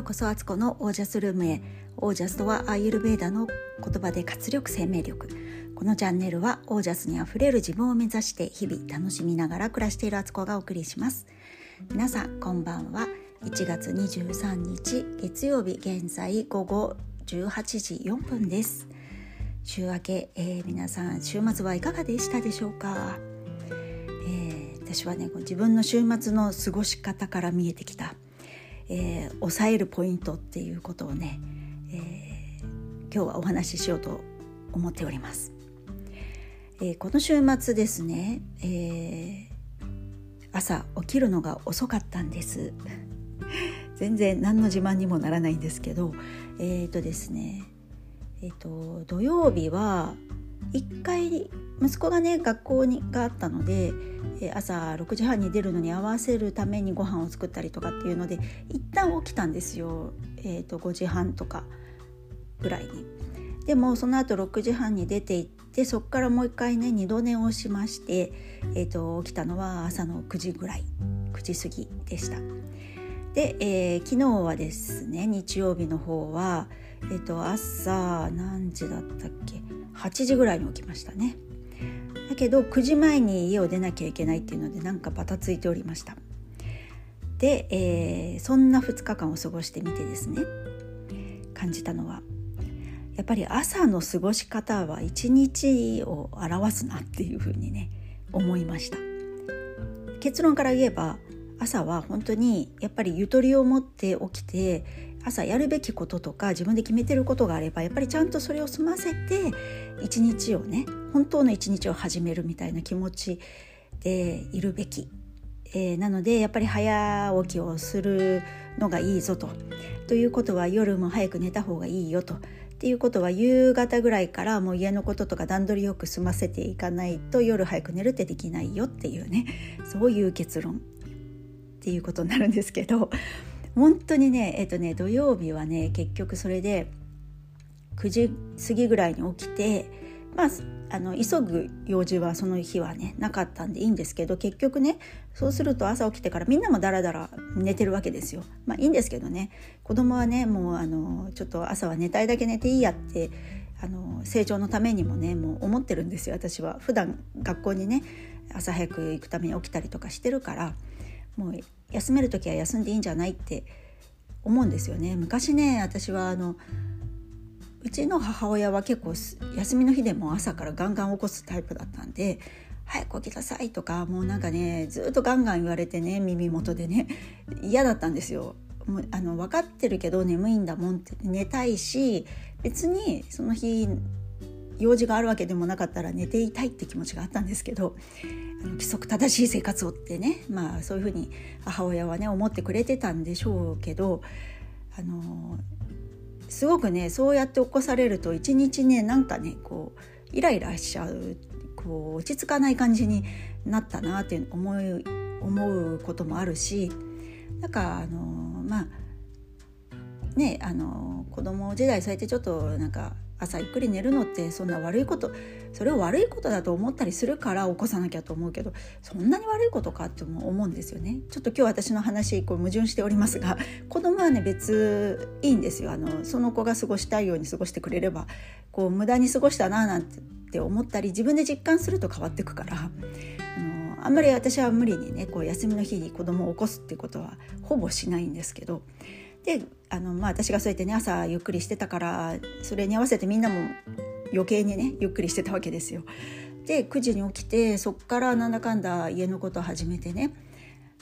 ようこそアツコのオージャスルームへ。オージャスとはアーユルベーダの言葉で活力生命力。このチャンネルはオージャスにあふれる自分を目指して日々楽しみながら暮らしているアツコがお送りします。皆さんこんばんは。1月23日月曜日現在午後18時4分です。週明け、えー、皆さん週末はいかがでしたでしょうか、えー、私はね自分の週末の過ごし方から見えてきたえー、抑えるポイントっていうことをね、えー、今日はお話ししようと思っております。えー、この週末ですね、え朝起きるのが遅かったんです。全然何の自慢にもならないんですけどえっ、とですねえっ、と土曜日は1回息子がね学校にがあったので朝6時半に出るのに合わせるためにご飯を作ったりとかっていうので一旦起きたんですよ、えーと、5時半とかぐらいに。でもその後6時半に出て行ってそこからもう一回ね二度寝をしまして、えーと、起きたのは朝の9時ぐらい9時過ぎでした。で、えー、昨日はですね日曜日の方は、えーと朝何時だったっけ？8時ぐらいに起きましたね。だけど9時前に家を出なきゃいけないっていうのでなんかバタついておりました。で、えー、そんな2日間を過ごしてみてですね。感じたのはやっぱり朝の過ごし方は一日を表すなっていうふうにね思いました。結論から言えば朝は本当にやっぱりゆとりを持って起きて朝やるべきこととか自分で決めてることがあればやっぱりちゃんとそれを済ませて一日をね本当の一日を始めるみたいな気持ちでいるべき、えー、なのでやっぱり早起きをするのがいいぞと。ということは夜も早く寝た方がいいよと。っていうことは夕方ぐらいからもう家のこととか段取りよく済ませていかないと夜早く寝るってできないよっていうねそういう結論っていうことになるんですけど本当にねえっ、とね土曜日はね結局それで9時過ぎぐらいに起きてまああの急ぐ用事はその日はねなかったんでいいんですけど結局ねそうすると朝起きてからみんなもダラダラ寝てるわけですよ。まあいいんですけどね子供はねもうあのちょっと朝は寝たいだけ寝ていいやってあの成長のためにもねもう思ってるんですよ私は。普段学校にね朝早く行くために起きたりとかしてるからもう休める時は休んでいいんじゃないって思うんですよね。昔ね私はあのうちの母親は結構休みの日でも朝からガンガン起こすタイプだったんで「早く起きなさい」とかもうなんかねずっとガンガン言われてね耳元でね嫌だったんですよ。もうあの分かってるけど眠いんだもんって寝たいし別にその日用事があるわけでもなかったら寝ていたいって気持ちがあったんですけどあの規則正しい生活をってねまあそういうふうに母親はね思ってくれてたんでしょうけどあのすごくねそうやって起こされると一日ねなんかねこうイライラしちゃうこう落ち着かない感じになったなって思う思うこともあるしなんかあのまあねあの子供時代そうやってちょっとなんか朝ゆっくり寝るのってそんな悪いことそれを悪いことだと思ったりするから起こさなきゃと思うけどそんなに悪いことかって思うんですよね。ちょっと今日私の話こう矛盾しておりますが子供はね別いいんですよ。あのその子が過ごしたいように過ごしてくれればこう無駄に過ごしたななんて思ったり自分で実感すると変わってくからあのあんまり私は無理にねこう休みの日に子供を起こすっていうことはほぼしないんですけどであの、まあ、私がそうやってね朝ゆっくりしてたからそれに合わせてみんなも余計にねゆっくりしてたわけですよ。で9時に起きてそっからなんだかんだ家のことを始めてね、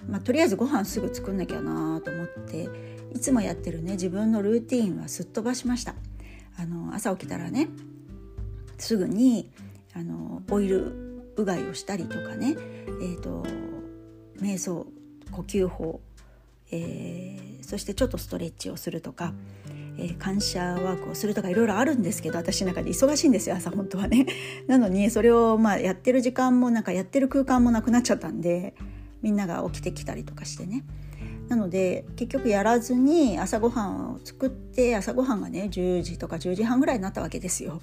まあ、とりあえずご飯すぐ作んなきゃなと思っていつもやってるね自分のルーティンはすっ飛ばしました。あの朝起きたらねすぐにあのオイルうがいをしたりとかね、えーと瞑想呼吸法えー、そしてちょっとストレッチをするとか、えー、感謝ワークをするとかいろいろあるんですけど私の中で忙しいんですよ朝本当はね。なのにそれをまあやってる時間もなんかやってる空間もなくなっちゃったんでみんなが起きてきたりとかしてね。なので結局やらずに朝ごはんを作って朝ごはんがね10時とか10時半ぐらいになったわけですよ。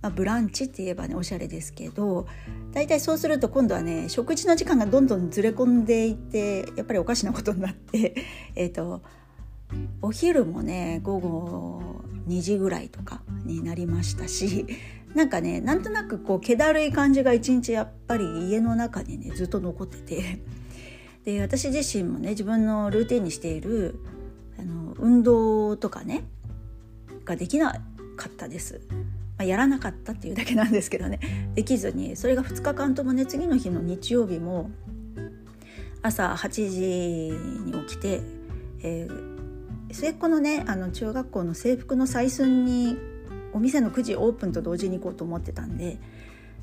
まあ、ブランチって言えばねおしゃれですけど大体そうすると今度はね食事の時間がどんどんずれ込んでいってやっぱりおかしなことになって え、とお昼もね午後2時ぐらいとかになりましたしなんかねなんとなくこう気だるい感じが一日やっぱり家の中にねずっと残っててで私自身もね自分のルーティンにしているあの運動とかねができなかったです。まあ、やらなかったっていうだけなんですけどね できずにそれが2日間ともね次の日の日曜日も朝8時に起きて、えー、末っ子のねあの中学校の制服の採寸にお店の9時オープンと同時に行こうと思ってたんで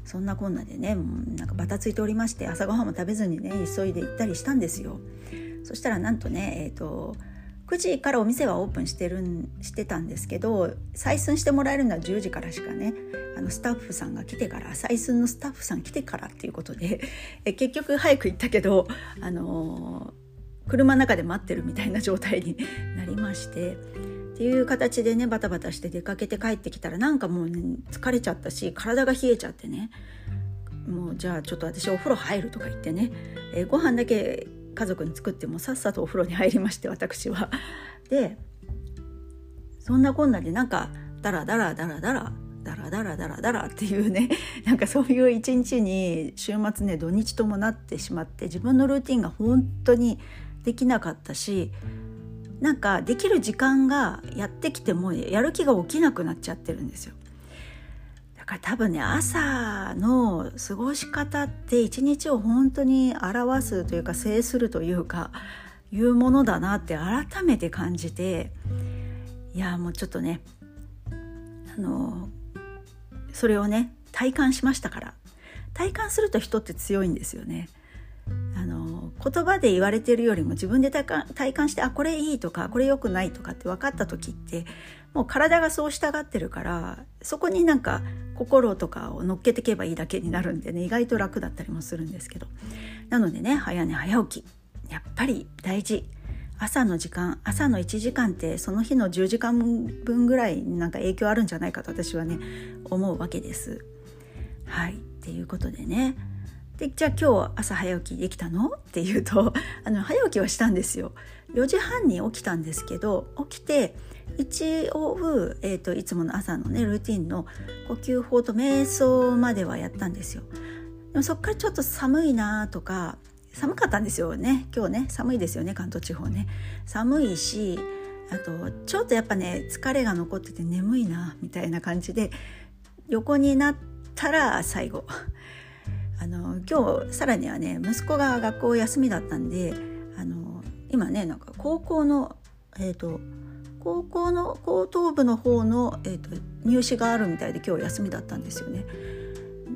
そんなこんなでねもうなんかバタついておりまして朝ごはんも食べずにね急いで行ったりしたんですよ。そしたらなんとねえっ、ー、と9時からお店はオープンしてるんしてたんですけど採寸してもらえるのは10時からしかねあのスタッフさんが来てから採寸のスタッフさん来てからっていうことでえ結局早く行ったけど、あのー、車の中で待ってるみたいな状態に なりましてっていう形でねバタバタして出かけて帰ってきたらなんかもう、ね、疲れちゃったし体が冷えちゃってねもうじゃあちょっと私お風呂入るとか言ってね、えー、ご飯だけ家族に作ってもさっさとお風呂に入りまして私は。でそんなこんなでなんかダラダラダラダラダラダラダラダラっていうね なんかそういう一日に週末ね土日ともなってしまって自分のルーティンが本当にできなかったしなんかできる時間がやってきてもやる気が起きなくなっちゃってるんですよ。だから多分ね朝の過ごし方って一日を本当に表すというか制するというかいうものだなって改めて感じていやもうちょっとねあのそれをね体感しましたから体感すると人って強いんですよね。あの言葉で言われてるよりも自分で体感してあこれいいとかこれ良くないとかって分かった時ってもう体がそう従ってるからそこになんか心とかを乗っけていけばいいだけになるんでね意外と楽だったりもするんですけど。なのでね早寝早起き。やっぱり大事。朝の時間朝の1時間ってその日の10時間分ぐらいなんか影響あるんじゃないかと私はね思うわけです。はい。っていうことでねでじゃあ今日朝早起きできたの？っていうと あの早起きはしたんですよ。4時半に起きたんですけど起きて一応、えーと、いつもの朝のねルーティンの呼吸法と瞑想まではやったんですよ。でもそっからちょっと寒いなとか寒かったんですよね。今日ね寒いですよね関東地方ね。寒いしあとちょっとやっぱね疲れが残ってて眠いなみたいな感じで横になったら最後。あの今日さらにはね息子が学校休みだったんであの今ねなんか高校のえっ、ー、と高校の高等部の方の、えーと、入試があるみたいで今日休みだったんですよね。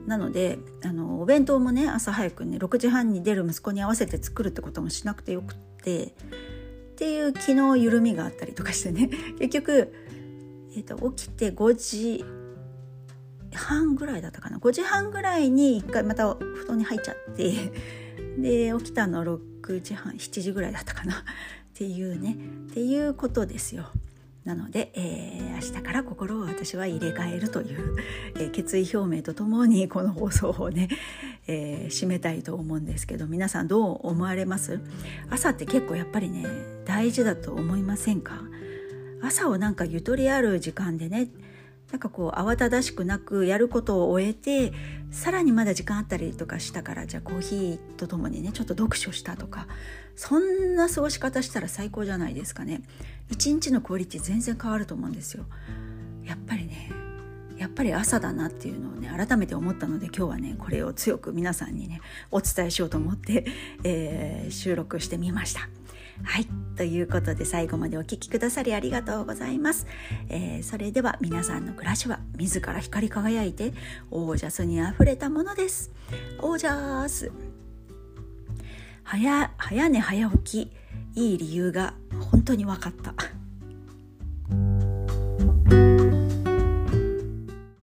なのであのお弁当もね朝早くね6時半に出る息子に合わせて作るってこともしなくてよくってっていう昨日緩みがあったりとかしてね結局、えーと起きて5時半ぐらいだったかな。5時半ぐらいに一回また布団に入っちゃって で起きたの6時半7時ぐらいだったかな。っていうね。っていうことですよ。なので、えー、明日から心を私は入れ替えるという、えー、決意表明とともにこの放送をね、えー、締めたいと思うんですけど皆さんどう思われます？朝って結構やっぱりね大事だと思いませんか？朝をなんかゆとりある時間でねなんかこう慌ただしくなくやることを終えてさらにまだ時間あったりとかしたからじゃあコーヒーとともにねちょっと読書したとかそんな過ごし方したら最高じゃないですかね一日のクオリティ全然変わると思うんですよやっぱりねやっぱり朝だなっていうのをね改めて思ったので今日はねこれを強く皆さんにねお伝えしようと思って、えー、収録してみました。はい。ということで最後までお聴きくださりありがとうございます。えー、それでは皆さんの暮らしは自ら光り輝いてオージャスにあふれたものです。オージャース。早、早寝早起き。いい理由が本当に分かった。